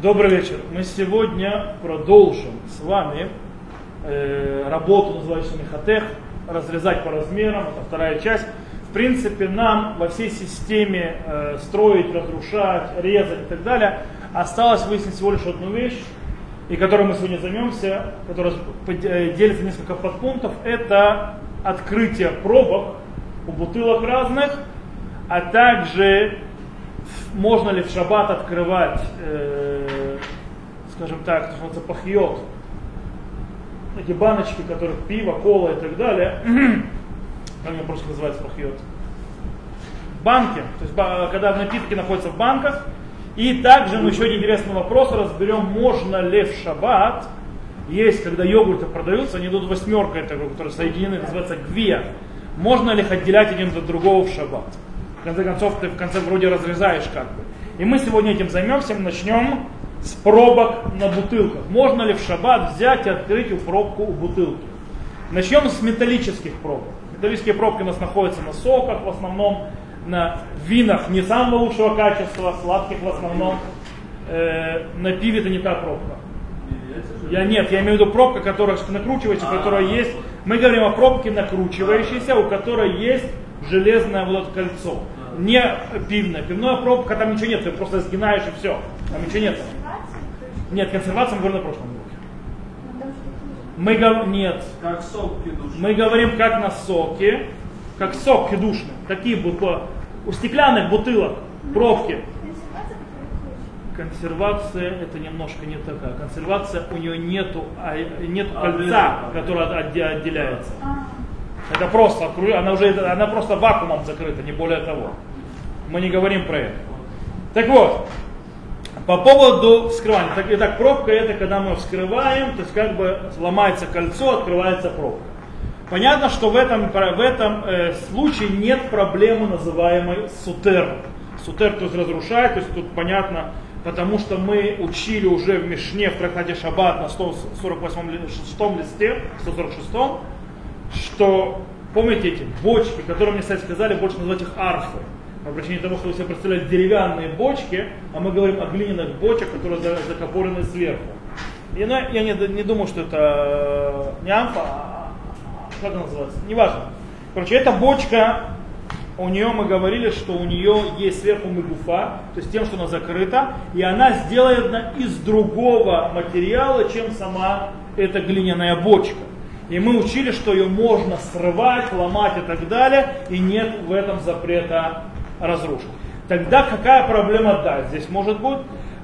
Добрый вечер. Мы сегодня продолжим с вами э, работу, называющуюся Мехатех, разрезать по размерам, это вторая часть. В принципе, нам во всей системе э, строить, разрушать, резать и так далее, осталось выяснить всего лишь одну вещь, и которой мы сегодня займемся, которая э, делится несколько подпунктов, это открытие пробок у бутылок разных, а также можно ли в шаббат открывать, э, скажем так, называется пахиот, эти баночки, которых пиво, кола и так далее, как они просто называется пахиот, банки, то есть когда напитки находятся в банках, и также мы еще один интересный вопрос разберем, можно ли в шаббат, есть, когда йогурты продаются, они идут восьмеркой, которые соединены, называется гвия, можно ли их отделять один от другого в шаббат? В конце концов, ты в конце вроде разрезаешь как бы. И мы сегодня этим займемся, начнем с пробок на бутылках. Можно ли в шаббат взять и открыть у пробку у бутылки? Начнем с металлических пробок. Металлические пробки у нас находятся на соках в основном, на винах не самого лучшего качества, сладких в основном. Э, на пиве это не та пробка. Я нет, я имею в виду пробка, которая накручивается, которая есть. Мы говорим о пробке накручивающейся, у которой есть железное вот это кольцо. Не пивное. Пивная пробка, там ничего нет, ты просто сгинаешь и все. Там ничего нет. Нет, консервация мы говорим на прошлом уроке. Мы говорим, нет. Как сок кедушный. Мы говорим как на соке, как сок кедушный. Такие бутылки, у стеклянных бутылок, пробки. Консервация это немножко не такая. Консервация у нее нету, а, нет кольца, которое отделяется. Это просто, она уже, она просто вакуумом закрыта, не более того. Мы не говорим про это. Так вот, по поводу вскрывания. Так, итак, пробка это когда мы вскрываем, то есть как бы ломается кольцо, открывается пробка. Понятно, что в этом, в этом э, случае нет проблемы, называемой сутер. Сутер, то есть разрушает, то есть тут понятно, потому что мы учили уже в Мишне, в трактате Шаббат на 148 листе, 146 что, помните эти бочки, которые мне, кстати, сказали, больше называть их арфы. По причине того, что вы себе представляете деревянные бочки, а мы говорим о глиняных бочках, которые закопорены сверху. И, ну, я не, не думаю, что это не амфа, а, а как она называется, неважно. Короче, эта бочка, у нее мы говорили, что у нее есть сверху мегуфа, то есть тем, что она закрыта, и она сделана из другого материала, чем сама эта глиняная бочка. И мы учили, что ее можно срывать, ломать и так далее, и нет в этом запрета разрушить. Тогда какая проблема да, здесь может быть?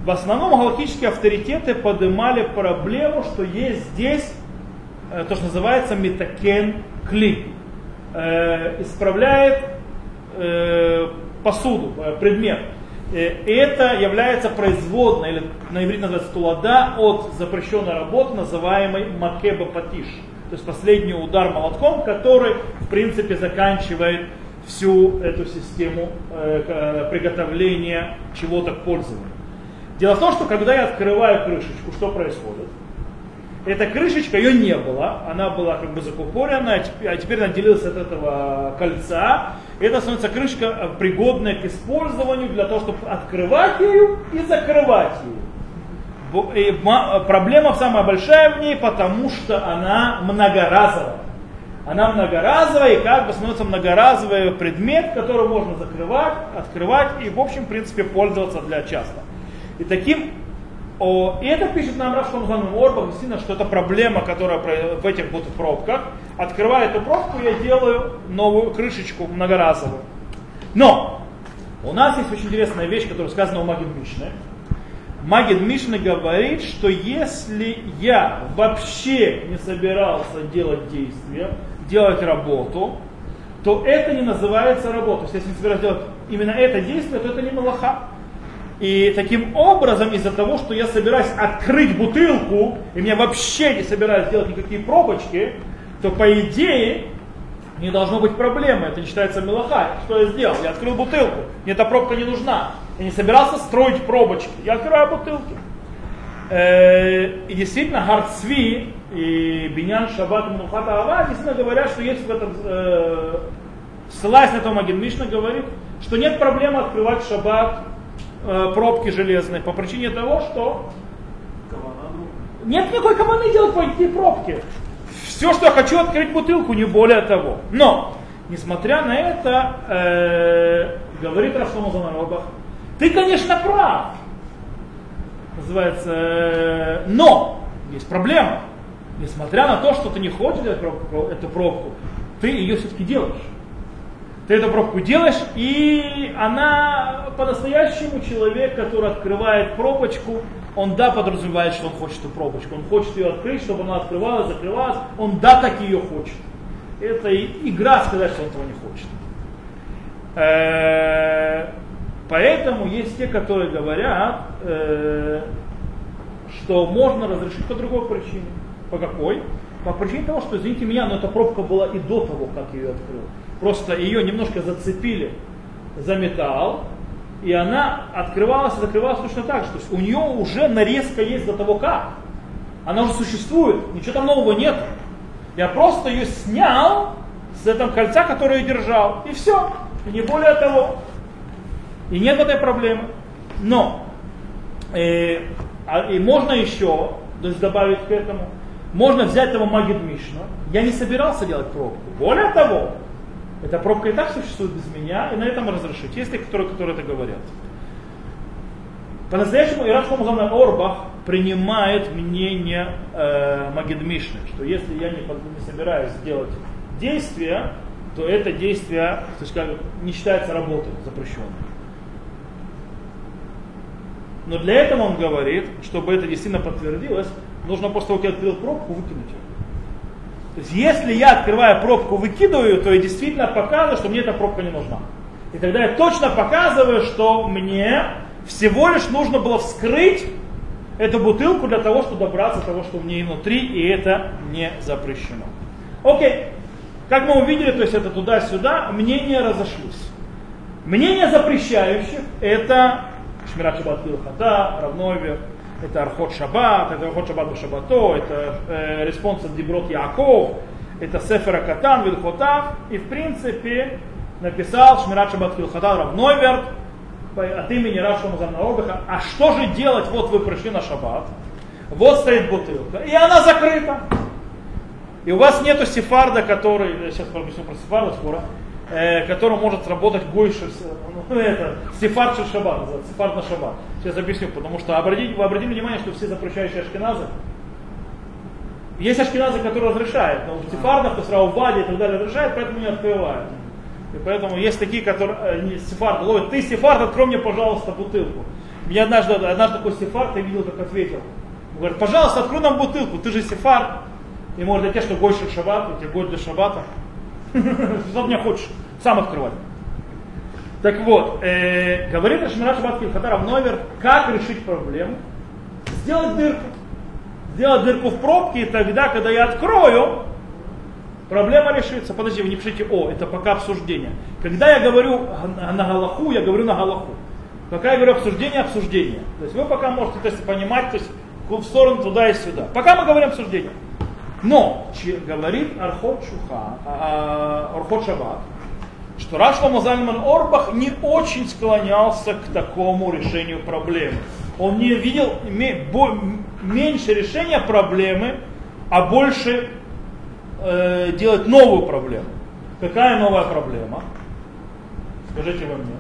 В основном галактические авторитеты поднимали проблему, что есть здесь э, то, что называется метакен кли. Э, исправляет э, посуду, предмет. Это является производной, или на иврите называется тулада, от запрещенной работы, называемой макеба патиш то есть последний удар молотком, который в принципе заканчивает всю эту систему э, э, приготовления чего-то к пользованию. Дело в том, что когда я открываю крышечку, что происходит? Эта крышечка, ее не было, она была как бы закупорена, а теперь она делилась от этого кольца. Это становится крышка э, пригодная к использованию для того, чтобы открывать ее и закрывать ее проблема самая большая в ней, потому что она многоразовая. Она многоразовая и как бы становится многоразовый предмет, который можно закрывать, открывать и в общем в принципе пользоваться для часто. И таким о, и это пишет нам Рашком Занум Орбах, действительно, что это проблема, которая в этих будут пробках. Открывая эту пробку, я делаю новую крышечку многоразовую. Но у нас есть очень интересная вещь, которая сказана у Магид Мишны. Магид Мишна говорит, что если я вообще не собирался делать действие, делать работу, то это не называется работа. Если я не собираюсь делать именно это действие, то это не малаха. И таким образом, из-за того, что я собираюсь открыть бутылку, и мне вообще не собираюсь делать никакие пробочки, то по идее не должно быть проблемы. Это не считается мелаха. Что я сделал? Я открыл бутылку. Мне эта пробка не нужна. Я не собирался строить пробочки. Я открываю бутылки. Э, и действительно, Харцви и Бинян Шаббат Мухата Ава действительно говорят, что есть в этом, э, ссылаясь на то, Маген Мишна говорит, что нет проблемы открывать шаббат э, пробки железные по причине того, что нет никакой команды делать по этой пробке. Все, что я хочу, открыть бутылку, не более того. Но, несмотря на это, э, говорит Рафсома Занарабах, ты, конечно, прав. Называется, э, но есть проблема. Несмотря на то, что ты не хочешь делать пробку, эту пробку, ты ее все-таки делаешь. Ты эту пробку делаешь, и она по-настоящему человек, который открывает пробочку, он да подразумевает, что он хочет эту пробочку, он хочет ее открыть, чтобы она открывалась, закрывалась, он да так ее хочет. Это игра сказать, что он этого не хочет. Поэтому есть те, которые говорят, э, что можно разрешить по другой причине. По какой? По причине того, что, извините меня, но эта пробка была и до того, как ее открыл. Просто ее немножко зацепили за металл, и она открывалась и закрывалась точно так же. То есть у нее уже нарезка есть до того как. Она уже существует, ничего там нового нет. Я просто ее снял с этого кольца, которое я держал, и все. И не более того. И нет этой проблемы. Но э, а, и можно еще то есть добавить к этому, можно взять этого Магид Мишна. Я не собирался делать пробку. Более того, эта пробка и так существует без меня, и на этом разрешить. Есть те, которые, которые это говорят. По-настоящему Ирак Шломазан Орбах принимает мнение э, Магид Мишны, что если я не, не собираюсь сделать действие, то это действие то есть, как, не считается работой запрещенной. Но для этого он говорит, чтобы это действительно подтвердилось, нужно после того, как я открыл пробку, выкинуть ее. То есть если я открываю пробку, выкидываю, то я действительно показываю, что мне эта пробка не нужна. И тогда я точно показываю, что мне всего лишь нужно было вскрыть эту бутылку для того, чтобы добраться до того, что в ней внутри, и это не запрещено. Окей. Как мы увидели, то есть это туда-сюда, мнения разошлись. Мнение запрещающих это Шмират Шаббат Хата, Равновер, это Архот Шаббат, это Архот Шаббат Башабато, это э, респонс от Деброд Яков, это Сефера Катан, Вильхотав, и в принципе написал Шмират Шаббат Вильхотав Равновер от имени Рашума Замнаобиха, а что же делать, вот вы пришли на Шаббат, вот стоит бутылка, и она закрыта. И у вас нету сефарда, который, сейчас объясню про сефарда скоро, э, который может работать больше, ну, это, сефард шаббат, сефард на шаббат. Сейчас объясню, потому что обратите, вы обратите внимание, что все запрещающие ашкеназы, есть ашкеназы, которые разрешают, но в сефардах, то есть Рауваде и так далее разрешают, поэтому не открывают. И поэтому есть такие, которые э, сефард ловят. Ты сефард, открой мне, пожалуйста, бутылку. Меня однажды, однажды такой сефард, я видел, как ответил. Он говорит, пожалуйста, открой нам бутылку, ты же сефард. И может для тебя, что гой шаббат, у тебя гой для шаббата. Что меня хочешь? Сам открывай. Так вот, э, говорит Ашмира Шаббат Кильхатаров Новер, как решить проблему? Сделать дырку. Сделать дырку в пробке, и тогда, когда я открою, проблема решится. Подожди, вы не пишите «о», это пока обсуждение. Когда я говорю на Галаху, я говорю на Галаху. Пока я говорю обсуждение, обсуждение. То есть вы пока можете то есть, понимать, то есть в сторону туда и сюда. Пока мы говорим обсуждение. Но говорит Архот Шуха, а, а, Архот Шаббат, что Рашлама Зальман Орбах не очень склонялся к такому решению проблемы. Он не видел меньше решения проблемы, а больше э, делать новую проблему. Какая новая проблема? Скажите вы мне.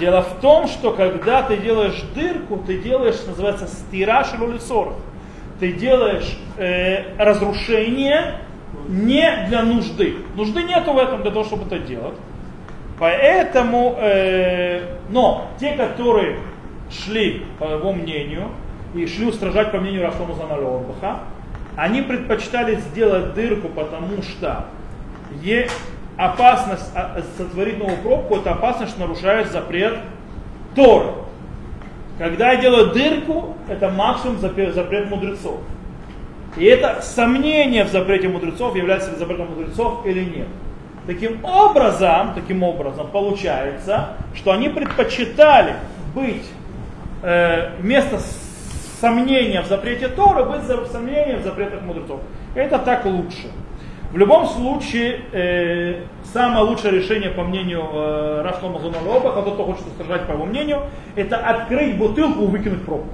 Дело в том, что когда ты делаешь дырку, ты делаешь, называется, стираж или лицорах ты делаешь э, разрушение не для нужды. Нужды нету в этом для того, чтобы это делать. Поэтому, э, но те, которые шли, по его мнению, и шли устражать по мнению Рафтома Заналорбаха, они предпочитали сделать дырку, потому что е опасность а, сотворить новую пробку, это опасность, что нарушает запрет Торы. Когда я делаю дырку, это максимум запрет, мудрецов. И это сомнение в запрете мудрецов, является ли запретом мудрецов или нет. Таким образом, таким образом получается, что они предпочитали быть э, вместо сомнения в запрете Торы, быть сомнением в запретах мудрецов. Это так лучше. В любом случае, э, самое лучшее решение, по мнению э, Рашлома Зонолоба, а тот, кто хочет устражать по его мнению, это открыть бутылку и выкинуть пробку.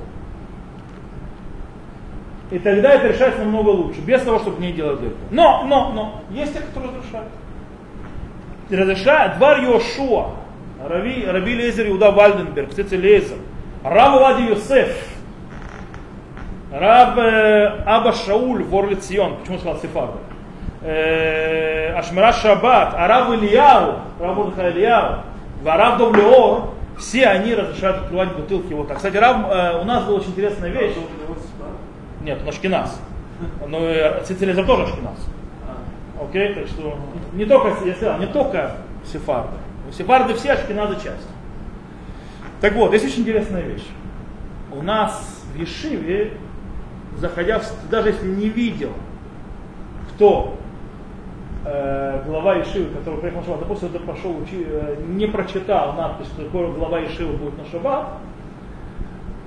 И тогда это решается намного лучше, без того, чтобы не делать дырку. Но, но, но, есть те, кто разрешают. Разрешает Двар Йошуа, Рави, Раби Лезер Иуда Вальденберг, кстати, Лезер, Рав Вади Йосеф, Раб э, Аба Шауль, вор Лицион, почему сказал Сефарда? Э, Ашмира Шаббат, Арав Ильяу, Рав Мурдыха Ильяу, Варав Довлеор, все они разрешают открывать бутылки. Вот так. Кстати, Рав, э, у нас была очень интересная вещь. Нет, он Ашкиназ. Но Цицелезер тоже Ашкиназ. Окей, так что не только, я сказал, не только сефарды. Сефарды все Ашкиназы часть. Так вот, есть очень интересная вещь. У нас в Ешиве, заходя в, даже если не видел, кто э, глава Ешивы, который приехал на шаббат, допустим, это пошел, учи, э, не прочитал надпись, что глава Ешивы будет на шаббат,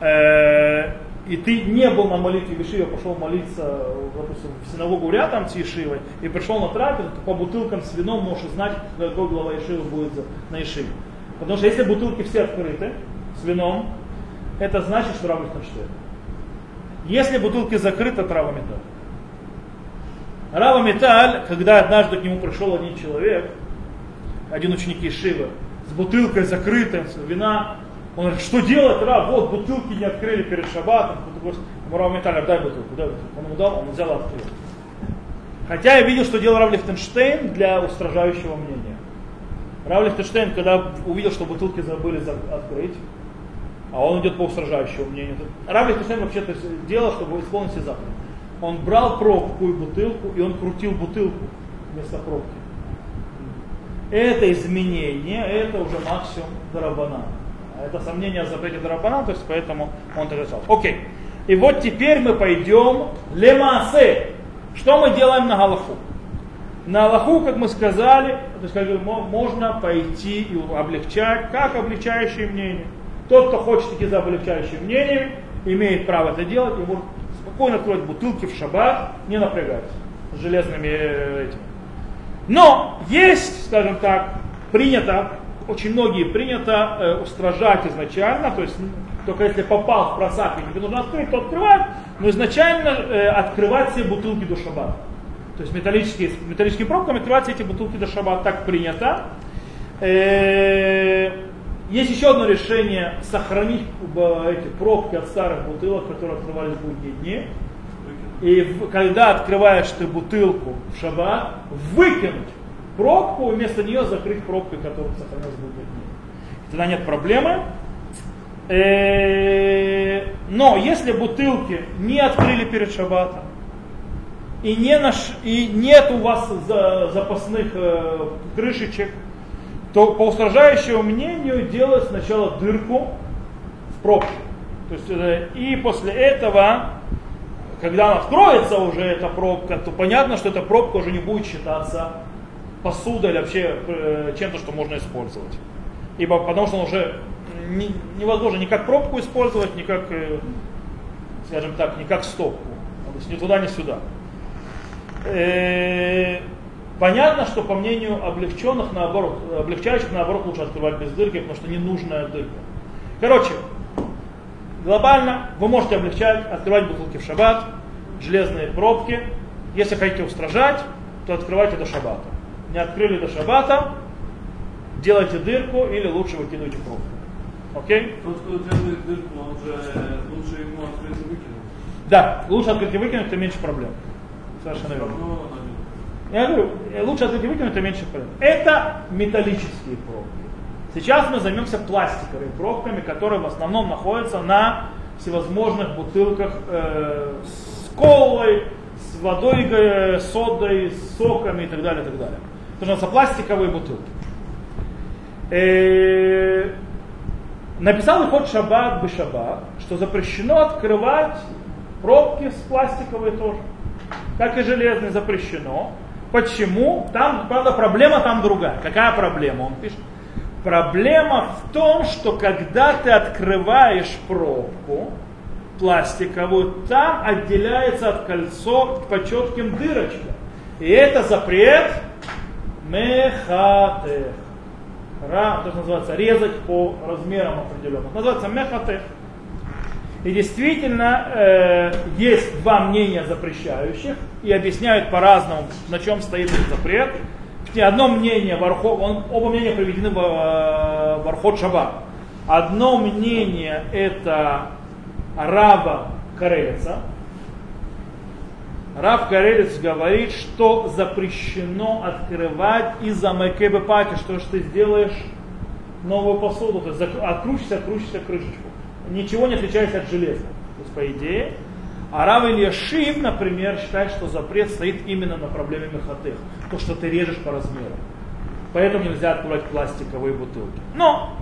э, и ты не был на молитве в Ешиве, а пошел молиться, допустим, в синагогу рядом с Ешивой, и пришел на трапезу, то по бутылкам с вином можешь знать, какой глава Ешивы будет на Ешиве. Потому что если бутылки все открыты с вином, это значит, что Рав Лихтенштейн. Если бутылки закрыты, трава металл. Рава Металь, когда однажды к нему пришел один человек, один ученик Ешивы, с бутылкой закрытой, с вина, он говорит, что делать, Рав, вот бутылки не открыли перед шаббатом. Ему Рав Металь, дай бутылку, дай бутылку. Он ему дал, он взял и открыл. Хотя я видел, что делал Рав Лихтенштейн для устражающего мнения. Рав Лихтенштейн, когда увидел, что бутылки забыли открыть, а он идет по устражающему мнению. Рав Лихтенштейн вообще-то делал, чтобы исполнить все заповеди. Он брал пробку и бутылку, и он крутил бутылку вместо пробки. Это изменение, это уже максимум Дарабана. Это сомнение о запрете Дарабана, то есть поэтому он так решал. Окей. И вот теперь мы пойдем лемасе. Что мы делаем на Галаху? На Аллаху, как мы сказали, то есть как можно пойти и облегчать, как облегчающее мнение. Тот, кто хочет идти за облегчающим мнением, имеет право это делать и может спокойно открывать бутылки в шаббат, не напрягаясь с железными э, этими. Но есть, скажем так, принято, очень многие принято э, устражать изначально, то есть только если попал в просак и тебе нужно открыть, то открывать, но изначально э, открывать все бутылки до шаббата. То есть металлические, металлическими пробками открывать все эти бутылки до шаббата так принято. Э, есть еще одно решение сохранить эти пробки от старых бутылок, которые открывались в будние дни. И когда открываешь ты бутылку в шаббат, выкинуть пробку, вместо нее закрыть пробкой, которая сохранилась в будние дни. Тогда нет проблемы. Э, но если бутылки не открыли перед шаббатом, и, не наш, и нет у вас запасных э, крышечек, то по устражающему мнению делать сначала дырку в пробке. То есть, э, и после этого, когда она откроется уже эта пробка, то понятно, что эта пробка уже не будет считаться посудой или вообще э, чем-то, что можно использовать. Ибо потому что он уже не, невозможно ни как пробку использовать, ни как, э, скажем так, ни как стопку. То есть ни туда, ни сюда. Понятно, что по мнению облегченных, наоборот, облегчающих, наоборот, лучше открывать без дырки, потому что ненужная дырка. Короче, глобально вы можете облегчать, открывать бутылки в шаббат, железные пробки. Если хотите устражать, то открывайте до шаббата. Не открыли до шаббата, делайте дырку или лучше выкидывайте пробку. Окей? Тот, кто делает дырку, он же лучше ему открыть и выкинуть. Да, лучше открыть и выкинуть, то меньше проблем. Совершенно верно. Я говорю, лучше открыть и выкинуть, это меньше проблем. Это металлические пробки. Сейчас мы займемся пластиковыми пробками, которые в основном находятся на всевозможных бутылках э, с колой, с водой, э, содой, с соками и так далее, и так далее. Это называется пластиковые бутылки. Э, написал Ихот Шаббат Бешаббат, что запрещено открывать пробки с пластиковой тоже. Как и железные запрещено. Почему? Там, правда, проблема там другая. Какая проблема? Он пишет. Проблема в том, что когда ты открываешь пробку пластиковую, там отделяется от кольцо по четким дырочкам. И это запрет мехатех. Ра, то, что называется, резать по размерам определенным. Называется мехатех. И действительно, э, есть два мнения запрещающих, и объясняют по-разному, на чем стоит этот запрет. Одно мнение, он, оба мнения приведены в, э, Шаббат. Одно мнение это Раба Карелица. Раб Карелец говорит, что запрещено открывать из-за Мэкебе Пати, что ж ты сделаешь новую посуду, то есть откручишься, откручишься крышечку. Ничего не отличается от железа. То есть по идее. А Рав Ильяшив, например, считает, что запрет стоит именно на проблеме мехатых. То, что ты режешь по размеру. Поэтому нельзя открывать пластиковые бутылки. Но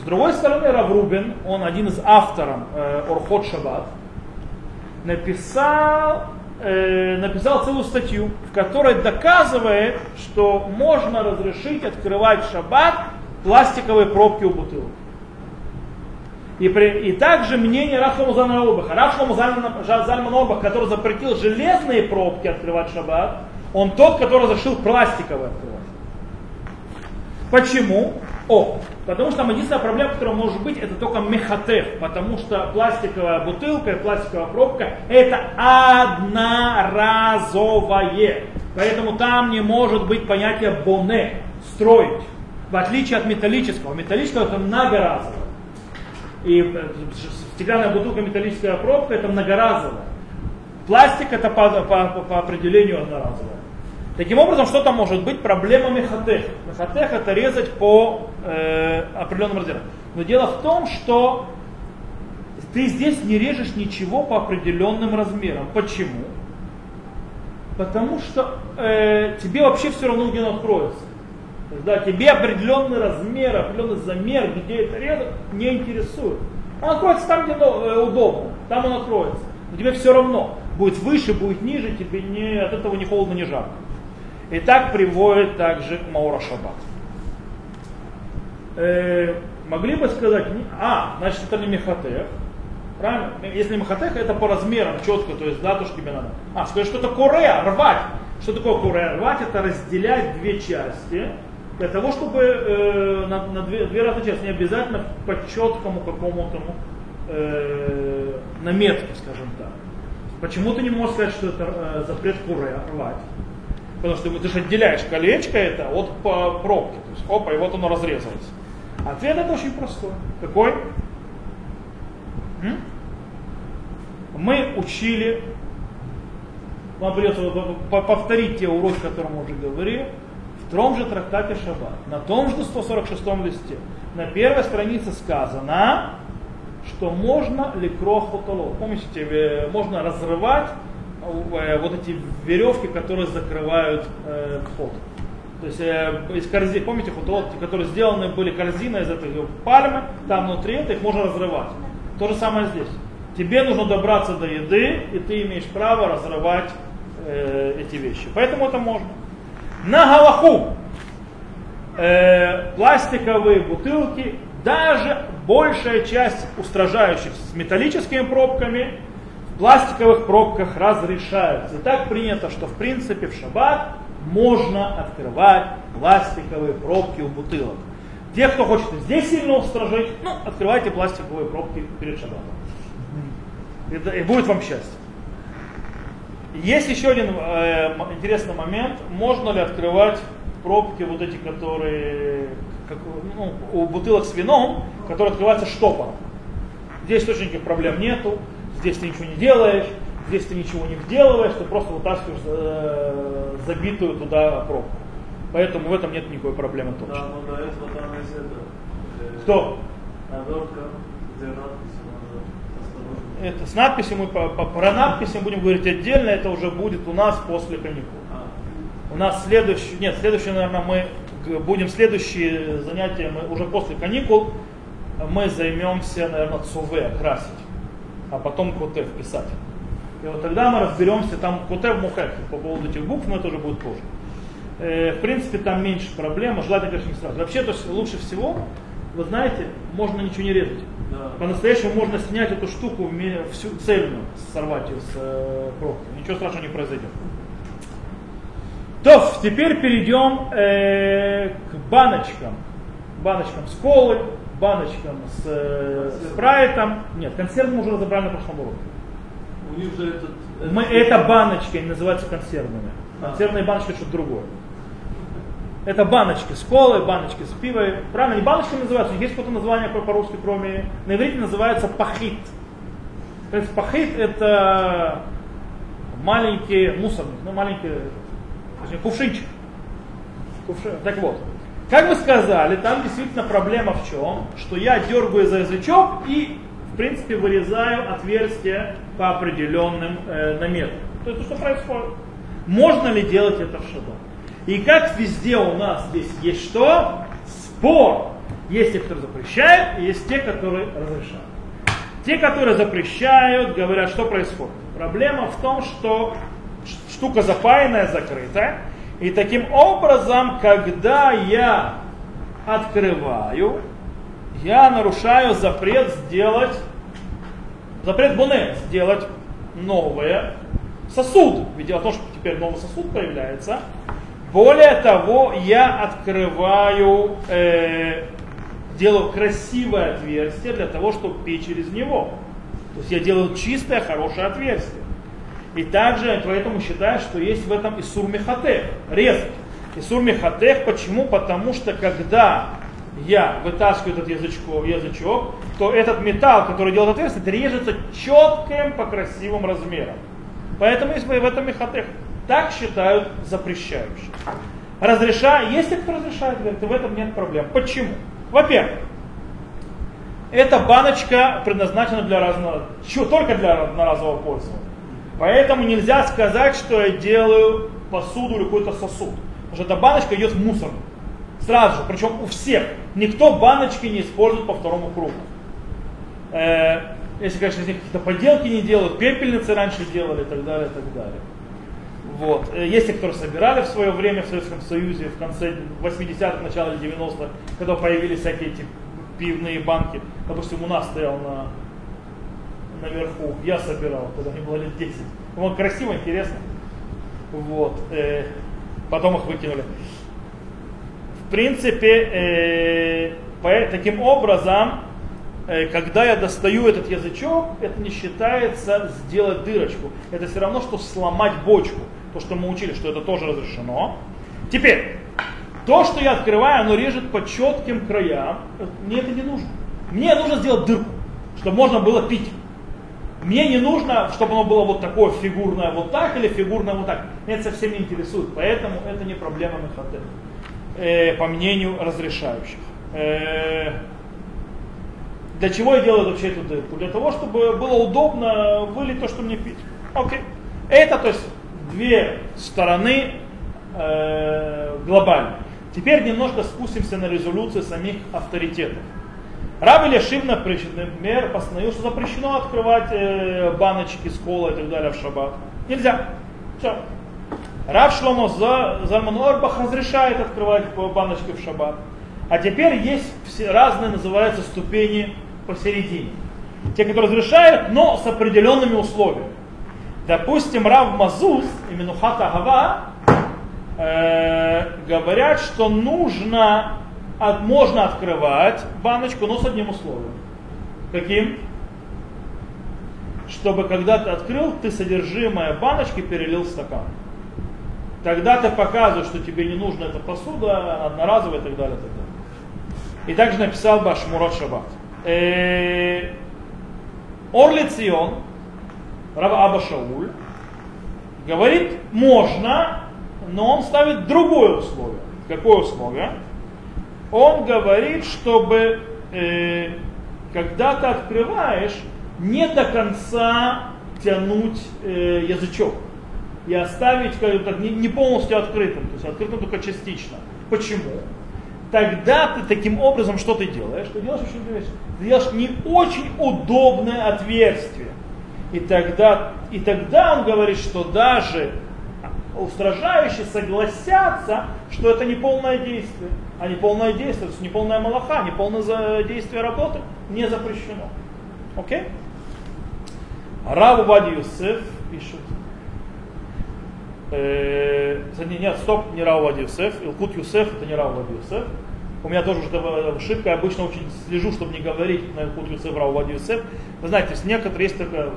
с другой стороны, Раврубин, он один из авторов э, Орхот Шаббат, написал, э, написал целую статью, в которой доказывает, что можно разрешить открывать шаббат пластиковые пробки у бутылок. И, при, и также мнение Рафшлома Зальмана Орбаха. Рафшлома Зальмана Орбах, который запретил железные пробки открывать шаббат, он тот, который разрешил пластиковые открывать. Почему? О, потому что там единственная проблема, которая может быть, это только мехатеф, потому что пластиковая бутылка и пластиковая пробка это одноразовое. Поэтому там не может быть понятия боне, строить. В отличие от металлического. Металлического это многоразовое. И э, стеклянная бутылка, металлическая пробка это многоразовая. Пластик это по, по, по определению одноразовое. Таким образом, что там может быть? Проблема мехатех. Мехатех это резать по э, определенным размерам. Но дело в том, что ты здесь не режешь ничего по определенным размерам. Почему? Потому что э, тебе вообще все равно где он откроется. То тебе определенный размер, определенный замер, где это резать, не интересует. Он откроется там, где э, удобно, там он откроется. Но тебе все равно. Будет выше, будет ниже, тебе не, от этого ни холодно, ни жарко. И так приводит также Маура Шаббат. Э, могли бы сказать, а, значит это не Мехатех. Правильно? Если Мехатех, это по размерам четко, то есть да, то, что тебе надо. А, сказать, что это куре, рвать. Что такое куре? Рвать это разделять две части. Для того, чтобы э, на, на две, две разные части, не обязательно по четкому какому-то э, наметке, скажем так. Почему ты не можешь сказать, что это э, запрет куре, рвать? Потому что ты же отделяешь колечко это от пробки. То есть, опа, и вот оно разрезалось. Ответ это очень простой. Какой? М? Мы учили, вам придется повторить те уроки, о которых мы уже говорили, том же трактате Шаббат, на том же 146 листе, на первой странице сказано, что можно ликрохотоло. Помните, можно разрывать Э, вот эти веревки, которые закрывают э, вход. То есть э, из корзины, помните, вот, которые сделаны были корзины из этой пальмы, там внутри это их можно разрывать. То же самое здесь. Тебе нужно добраться до еды, и ты имеешь право разрывать э, эти вещи. Поэтому это можно. На галаху э, пластиковые бутылки, даже большая часть устражающих с металлическими пробками, пластиковых пробках разрешаются. И так принято, что в принципе в шаббат можно открывать пластиковые пробки у бутылок. Те, кто хочет здесь сильно устражить, ну, открывайте пластиковые пробки перед шаббатом. И, и будет вам счастье. Есть еще один э, интересный момент. Можно ли открывать пробки, вот эти, которые как, ну, у бутылок с вином, которые открываются штопором. Здесь точно никаких проблем нету здесь ты ничего не делаешь, здесь ты ничего не вделываешь, ты просто вытаскиваешь э, забитую туда пробку. Поэтому в этом нет никакой проблемы точно. Да, но до этого там есть это. Э, Кто? Обертка, где надпись. Это с надписью мы по, по, про надписи будем говорить отдельно, это уже будет у нас после каникул. У нас следующий, нет, следующий, наверное, мы будем следующие занятия, мы уже после каникул, мы займемся, наверное, цуве, красить а потом котев писать. И вот тогда мы разберемся, там котев мухек, по поводу этих букв, но это уже будет позже. Э, в принципе, там меньше проблем, а желательно, конечно, не сразу. Вообще, то есть лучше всего, вы знаете, можно ничего не резать. Да. По-настоящему можно снять эту штуку всю цельную, сорвать ее с э, пробки. Ничего страшного не произойдет. То, теперь перейдем э, к баночкам. Баночкам с колы, баночкам с э, спрайтом. Нет, консервы мы уже разобрали на прошлом уроке. У них же этот... Мы, это баночки, они называются консервными. Консервные баночки что-то другое. Это баночки с колой, баночки с пивой. Правильно, не баночки называются, есть какое-то название по-русски, кроме... На иврите называется пахит. То есть пахит это маленький мусорник, ну маленький точнее, кувшинчик. Кувшин. Так вот, как вы сказали, там действительно проблема в чем? Что я дергаю за язычок и, в принципе, вырезаю отверстие по определенным э, наметкам. То есть, что происходит? Можно ли делать это в шаббат? И как везде у нас здесь есть что? Спор. Есть те, которые запрещают, и есть те, которые разрешают. Те, которые запрещают, говорят, что происходит. Проблема в том, что штука запаянная, закрытая. И таким образом, когда я открываю, я нарушаю запрет сделать, запрет Буне сделать новое сосуд. Ведь дело в том, что теперь новый сосуд появляется. Более того, я открываю, э, делаю красивое отверстие для того, чтобы пить через него. То есть я делаю чистое, хорошее отверстие. И также поэтому считаю, что есть в этом Исур Мехатех, резать. Исур Мехатех, почему? Потому что когда я вытаскиваю этот язычок, язычок, то этот металл, который делает отверстие, режется четким по красивым размерам. Поэтому есть в этом Мехатех. Так считают запрещающие. Разрешаю, если кто разрешает, говорит, в этом нет проблем. Почему? Во-первых, эта баночка предназначена для разного, только для одноразового пользования. Поэтому нельзя сказать, что я делаю посуду или какой-то сосуд. Потому что эта баночка идет в мусор. Сразу же, причем у всех. Никто баночки не использует по второму кругу. Э, если, конечно, из них какие-то поделки не делают, пепельницы раньше делали и так далее, и так далее. Вот. Э, есть те, которые собирали в свое время в Советском Союзе, в конце 80-х, начале 90-х, когда появились всякие эти пивные банки. Допустим, у нас стоял на наверху. Я собирал, когда мне было лет 10. Вот красиво, интересно. Вот. Э, потом их выкинули. В принципе, э, по, таким образом, э, когда я достаю этот язычок, это не считается сделать дырочку. Это все равно, что сломать бочку. То, что мы учили, что это тоже разрешено. Теперь, то, что я открываю, оно режет по четким краям. Мне это не нужно. Мне нужно сделать дырку, чтобы можно было пить. Мне не нужно, чтобы оно было вот такое фигурное вот так или фигурное вот так. Меня это совсем не интересует. Поэтому это не проблема Мехатэ, э, по мнению разрешающих. Э, для чего я делаю вообще эту дырку? Для того, чтобы было удобно вылить то, что мне пить. Окей. Это, то есть, две стороны э, глобальные. Теперь немножко спустимся на резолюцию самих авторитетов. Раб Ильяшив, например, постановил, что запрещено открывать э, баночки с колой и так далее в шаббат. Нельзя. Все. Раб Шломо Зальман Орбах разрешает открывать баночки в шаббат. А теперь есть все разные, называются, ступени посередине. Те, которые разрешают, но с определенными условиями. Допустим, Рав Мазуз и Минухата Гава э, говорят, что нужно от, можно открывать баночку, но с одним условием. Каким? Чтобы когда ты открыл, ты содержимое баночки перелил в стакан. Тогда ты показываешь, что тебе не нужна эта посуда, одноразовая и так далее. И, так далее. и также написал Башмурат Шаббат. Э, Орли Рава Аба Шауль, говорит, можно, но он ставит другое условие. Какое условие? он говорит, чтобы э, когда ты открываешь, не до конца тянуть э, язычок и оставить как так, не, не полностью открытым, то есть открытым только частично. Почему? Тогда ты таким образом что ты делаешь? Ты делаешь очень интересно. Ты делаешь не очень удобное отверстие. И тогда, и тогда он говорит, что даже устражающие согласятся, что это не полное действие а не полное действие, то есть не полная малаха, не полное действие работы не запрещено. Окей? Рав Вади Юсеф пишет. Э, нет, стоп, не Рау Юсеф. Илкут Юсеф это не Рау Юсеф. У меня тоже уже ошибка, я обычно очень слежу, чтобы не говорить на Илкут Юсеф, Рау Юсеф. Вы знаете, некоторые, есть такое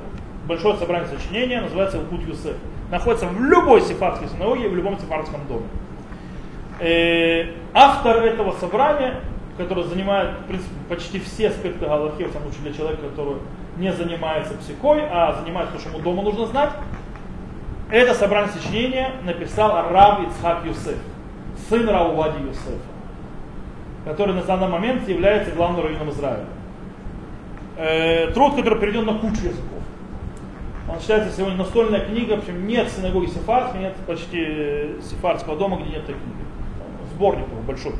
большое собрание сочинения, называется Илкут Юсеф. Находится в любой сефардской синагоге, в любом сефардском доме. Э, автор этого собрания, который занимает в принципе, почти все аспекты Галахи, в самом случае для человека, который не занимается психой, а занимается то, что ему дома нужно знать, это собрание сочинения написал Рав Ицхак Юсеф, сын Раувади Юсефа, который на данный момент является главным раввином Израиля. Э, труд, который переведен на кучу языков. Он считается сегодня настольная книга, в общем, нет синагоги сефардской, нет почти сефардского дома, где нет такой книги. Сборник большой.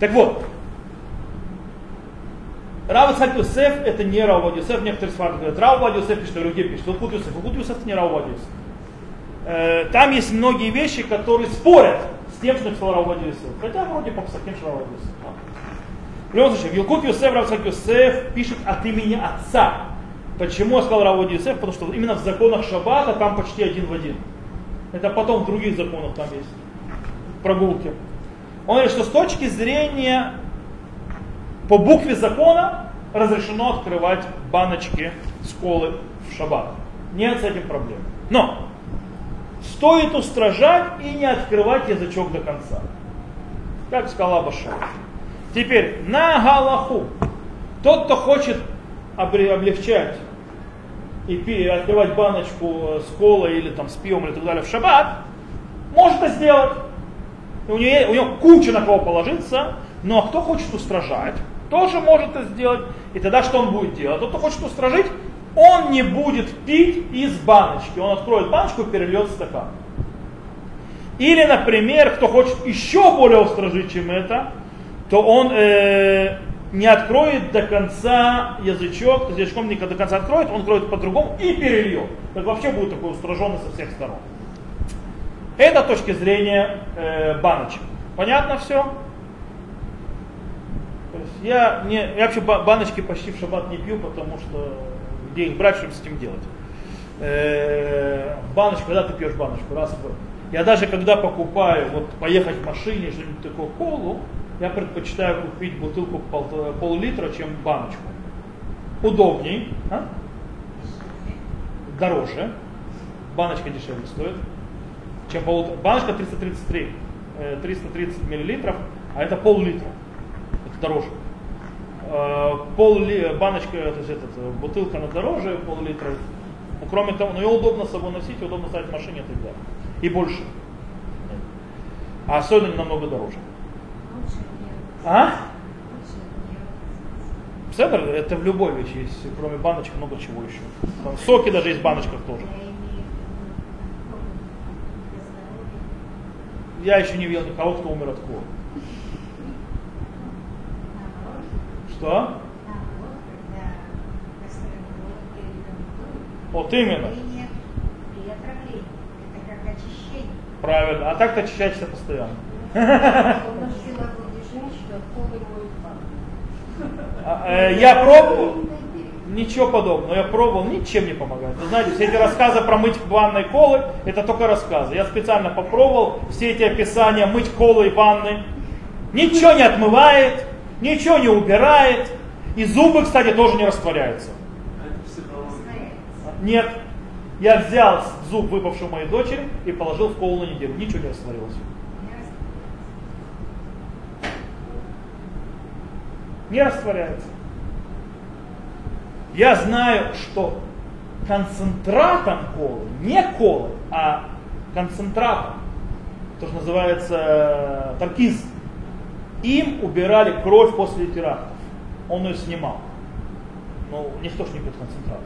Так вот, Рав Ицхак Юсеф это не Рав Юсеф, некоторые сфарды говорят, Рав Юсеф пишет, другие пишут, Илкут Юсеф. Илкут Юсеф это не Рав Юсеф. Э, там есть многие вещи, которые спорят с тем, что написал Рав Юсеф. Хотя вроде по тем, что Рав Юсеф. В любом случае, Илкут Юсеф, Рав Юсеф пишет от имени отца. Почему я сказал Рав Юсеф? Потому что именно в законах Шаббата там почти один в один. Это потом в других законах там есть прогулки. Он говорит, что с точки зрения по букве закона разрешено открывать баночки с колы в шаббат. Нет с этим проблем. Но стоит устражать и не открывать язычок до конца. Как сказала Баша. Теперь на Галаху. Тот, кто хочет облегчать и открывать баночку с колой или там с пивом или так далее в шаббат, может это сделать. У него, у него куча на кого положиться, но кто хочет устражать, тоже может это сделать. И тогда что он будет делать? Тот, кто хочет устражить, он не будет пить из баночки. Он откроет баночку и перельет стакан. Или, например, кто хочет еще более устражить, чем это, то он э, не откроет до конца язычок, то есть язычком не до конца откроет, он откроет по-другому и перельет. Так вообще будет такой устраженный со всех сторон. Это точки зрения э, баночек. Понятно все? Я, не, я вообще баночки почти в шаббат не пью, потому что где их брать, чтобы с этим делать. Э, баночку, когда ты пьешь баночку, раз в год. Я даже когда покупаю, вот поехать в машине, что-нибудь такое колу, я предпочитаю купить бутылку пол, пол-литра, чем баночку. Удобней, а? дороже, баночка дешевле стоит, чем пол Баночка 333, 330 э, миллилитров, а это пол-литра. Это дороже. Э, пол баночка, то есть этот, бутылка на дороже, пол-литра. Ну, кроме того, ну, ее удобно с собой носить, удобно ставить в машине и так далее. И больше. А особенно намного дороже. А? Седр это в любой вещи есть, кроме баночек много чего еще. Там соки даже есть в баночках тоже. Я еще не видел никого, кто умер от кора. Что? Вот именно. Правильно. А так ты очищаешься постоянно. Э, я пробовал, ничего подобного, я пробовал, ничем не помогает. Вы знаете, все эти рассказы про мыть ванной колы, это только рассказы. Я специально попробовал все эти описания мыть колы и ванны. Ничего не отмывает, ничего не убирает. И зубы, кстати, тоже не растворяются. Нет. Я взял зуб, выпавший у моей дочери, и положил в колу на неделю. Ничего не растворилось. Не растворяется. Я знаю, что концентратом колы, не колы, а концентратом, то, что называется э, таркиз, им убирали кровь после терактов. Он ее снимал. Но никто же не пьет концентрат.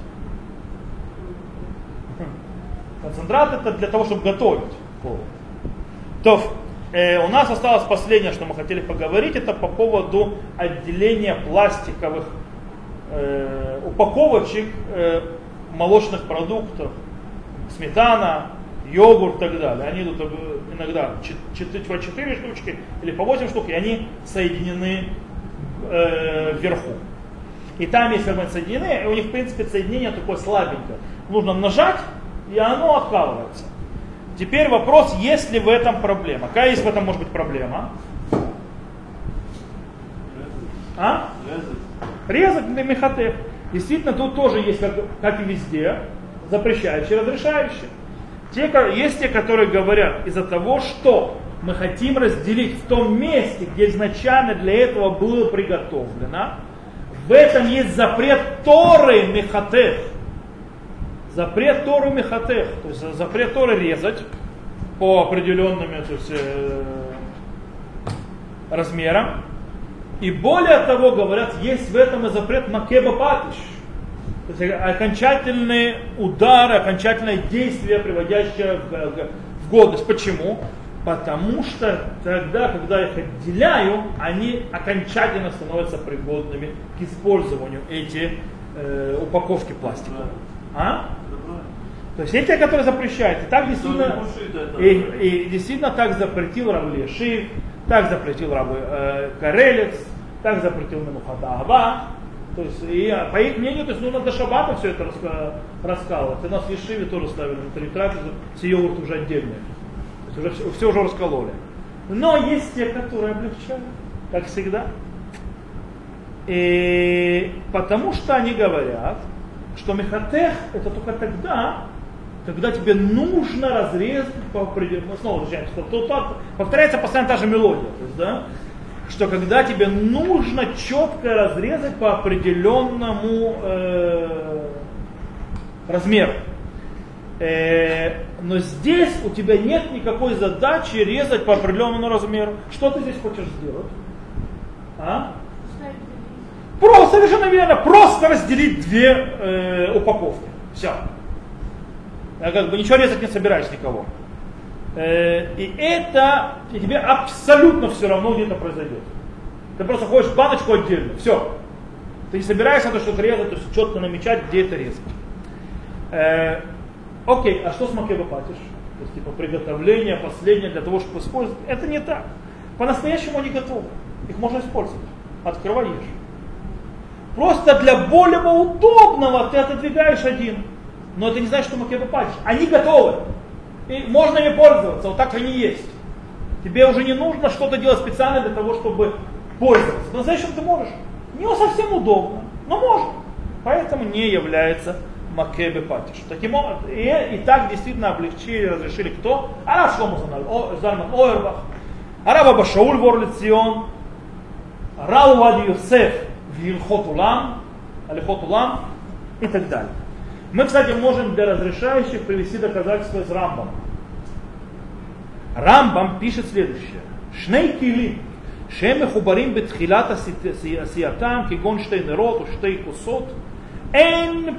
Концентрат это для того, чтобы готовить колу. То э, у нас осталось последнее, что мы хотели поговорить, это по поводу отделения пластиковых э, упаковочек э, молочных продуктов, сметана, йогурт и так далее. Они идут иногда по 4 штучки или по 8 штук, и они соединены э, вверху. И там есть ферменты соединены, у них, в принципе, соединение такое слабенькое. Нужно нажать, и оно откалывается. Теперь вопрос, есть ли в этом проблема. Какая есть в этом может быть проблема? А? Резать на мехатех. Действительно, тут тоже есть, как, как и везде, запрещающие, разрешающие. Те, есть те, которые говорят, из-за того, что мы хотим разделить в том месте, где изначально для этого было приготовлено, в этом есть запрет Торы Мехатех. Запрет Торы Мехатех. То есть запрет Торы резать по определенным то есть, э, размерам. И более того, говорят, есть в этом и запрет Макеба Патиш. То есть окончательный удар, окончательное действие, приводящее в, в годность. Почему? Потому что тогда, когда их отделяю, они окончательно становятся пригодными к использованию эти э, упаковки пластика. А? То есть эти, которые запрещают, и так действительно, и, и действительно так запретил Равлешив, так запретил Рабы э, Карелец, так запретил Менухадава. То есть, и, по их мнению, то есть нужно до шабата все это раскалывать. И нас в Ешиве тоже ставили на трапезу, с йогурт уже отдельный. То есть уже все, все уже раскололи. Но есть те, которые облегчают, как всегда. И потому что они говорят, что мехатех это только тогда, когда тебе нужно разрезать по определенному, снова возвращаемся, тут повторяется постоянно та же мелодия, то есть, да, что когда тебе нужно четко разрезать по определенному э, размеру. Э, но здесь у тебя нет никакой задачи резать по определенному размеру. Что ты здесь хочешь сделать? А? Просто, совершенно верно, просто разделить две э, упаковки. Все. Я как бы ничего резать не собираюсь никого. Э, и это, и тебе абсолютно все равно, где это произойдет. Ты просто хочешь баночку отдельно, все. Ты не собираешься то что-то резать, то есть четко намечать, где это резать. Э, окей, а что с макеба патиш? То есть типа приготовление последнее для того, чтобы использовать. Это не так. По-настоящему они готовы. Их можно использовать. Открывай ешь. Просто для более удобного ты отодвигаешь один но это не значит, что макеба патишь. Они готовы. И можно ими пользоваться, вот так они есть. Тебе уже не нужно что-то делать специально для того, чтобы пользоваться. Но зачем ты можешь? Не совсем удобно, но можно. Поэтому не является макебе патиш. Таким образом, и, и так действительно облегчили, разрешили кто? Араб Шлому Зальман Ойербах, Араб Абашауль Ворлицион, Рау Вади Юсеф в Илхот Улам, Алихот и так далее. Мы, кстати, можем для разрешающих привести доказательства из Рамбам. Рамбам пишет следующее. Шней кили, שהם מחוברים בתחילת עשייתם כגון שתי נרות או שתי כוסות, אין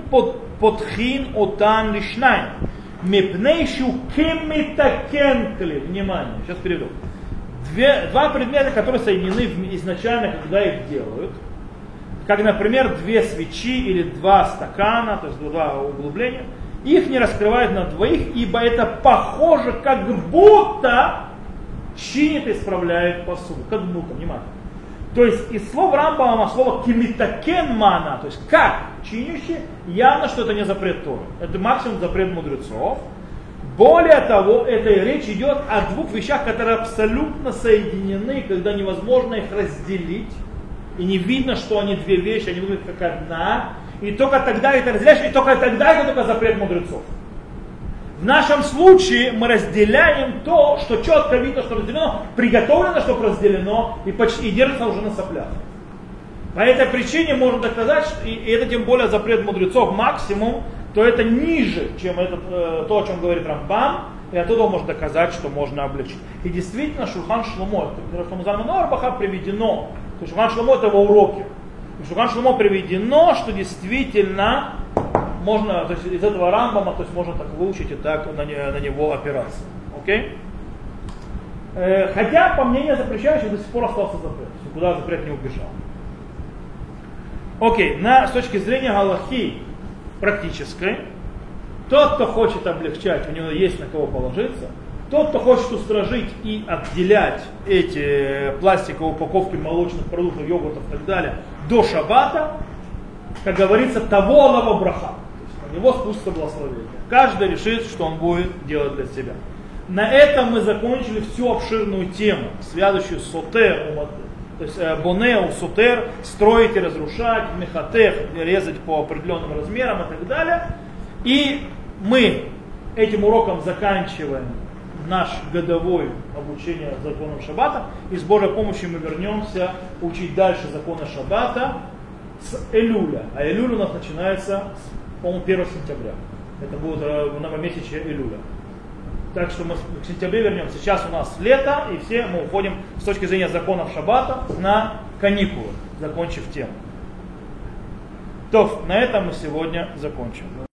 פותחין אותן לשניים, מפני שהוא כמתקן כלי. Внимание, сейчас переведу. Две, два предмета, которые соединены изначально, когда их делают – как, например, две свечи или два стакана, то есть два углубления, их не раскрывают на двоих, ибо это похоже, как будто чинит и исправляет посуду. Как будто, внимание. То есть из слов Рамбама слово кимитакен мана, то есть как чинящий, явно, что это не запрет Торы. Это максимум запрет мудрецов. Более того, это речь идет о двух вещах, которые абсолютно соединены, когда невозможно их разделить и не видно, что они две вещи, они выглядят как одна, и только тогда это разделяешь, и только тогда это только запрет мудрецов. В нашем случае мы разделяем то, что четко видно, что разделено, приготовлено, чтобы разделено, и, почти, и держится уже на соплях. По этой причине можно доказать, что, и, это тем более запрет мудрецов максимум, то это ниже, чем это, э, то, о чем говорит Рамбам, и оттуда можно доказать, что можно облегчить. И действительно, Шурхан Шлумо, это Рамзан Арбаха приведено есть Шулхан Шломо это во уроке. В Шулхан Шломо приведено, что действительно можно, то есть из этого рамбама, то есть можно так выучить и так на, на него опираться. Окей? Э, хотя, по мнению запрещающих, до сих пор остался запрет. Куда запрет не убежал. Окей, на, с точки зрения Галахи практической, тот, кто хочет облегчать, у него есть на кого положиться, тот, кто хочет устражить и отделять эти пластиковые упаковки молочных продуктов, йогуртов и так далее до шабата, как говорится, того Аллаха браха. На него спустится благословение. Каждый решит, что он будет делать для себя. на этом мы закончили всю обширную тему, связывающую сотер, то есть э, бонеу, сотер, строить и разрушать, мехатех, резать по определенным размерам и так далее. И мы этим уроком заканчиваем наш годовой обучение законам Шаббата. И с Божьей помощью мы вернемся учить дальше законы Шаббата с Элюля. А Элюль у нас начинается, по-моему, 1 сентября. Это будет э, новомесячье Элюля. Так что мы к сентябре вернемся. Сейчас у нас лето, и все мы уходим с точки зрения законов Шаббата на каникулы, закончив тему. То, на этом мы сегодня закончим.